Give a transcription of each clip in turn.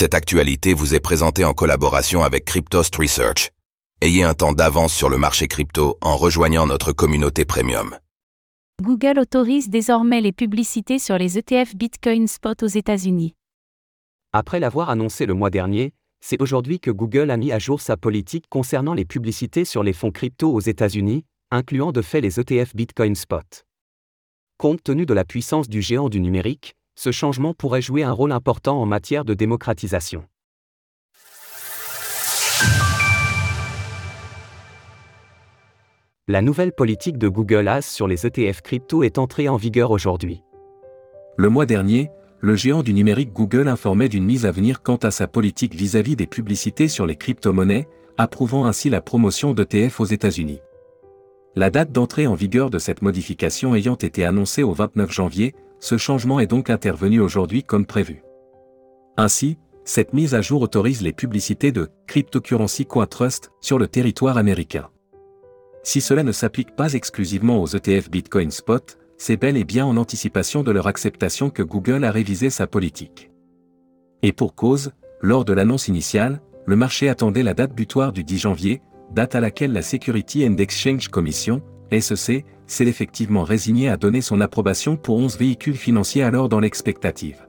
Cette actualité vous est présentée en collaboration avec Cryptost Research. Ayez un temps d'avance sur le marché crypto en rejoignant notre communauté premium. Google autorise désormais les publicités sur les ETF Bitcoin Spot aux États-Unis. Après l'avoir annoncé le mois dernier, c'est aujourd'hui que Google a mis à jour sa politique concernant les publicités sur les fonds crypto aux États-Unis, incluant de fait les ETF Bitcoin Spot. Compte tenu de la puissance du géant du numérique, ce changement pourrait jouer un rôle important en matière de démocratisation. La nouvelle politique de Google AS sur les ETF crypto est entrée en vigueur aujourd'hui. Le mois dernier, le géant du numérique Google informait d'une mise à venir quant à sa politique vis-à-vis des publicités sur les crypto-monnaies, approuvant ainsi la promotion d'ETF aux États-Unis. La date d'entrée en vigueur de cette modification ayant été annoncée au 29 janvier, ce changement est donc intervenu aujourd'hui comme prévu. Ainsi, cette mise à jour autorise les publicités de Cryptocurrency Trust sur le territoire américain. Si cela ne s'applique pas exclusivement aux ETF Bitcoin Spot, c'est bel et bien en anticipation de leur acceptation que Google a révisé sa politique. Et pour cause, lors de l'annonce initiale, le marché attendait la date butoir du 10 janvier, date à laquelle la Security and Exchange Commission, SEC, s'est effectivement résigné à donner son approbation pour 11 véhicules financiers alors dans l'expectative.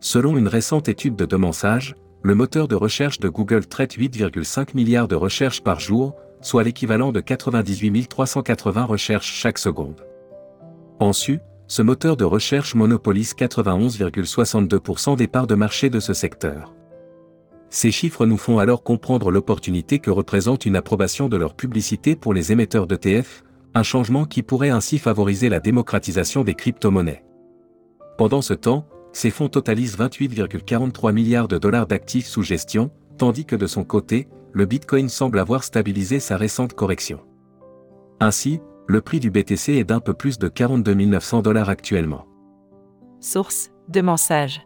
Selon une récente étude de Sage, le moteur de recherche de Google traite 8,5 milliards de recherches par jour, soit l'équivalent de 98 380 recherches chaque seconde. En su, ce moteur de recherche monopolise 91,62% des parts de marché de ce secteur. Ces chiffres nous font alors comprendre l'opportunité que représente une approbation de leur publicité pour les émetteurs d'ETF, un changement qui pourrait ainsi favoriser la démocratisation des crypto-monnaies. Pendant ce temps, ces fonds totalisent 28,43 milliards de dollars d'actifs sous gestion, tandis que de son côté, le Bitcoin semble avoir stabilisé sa récente correction. Ainsi, le prix du BTC est d'un peu plus de 42 900 dollars actuellement. Source de mensage.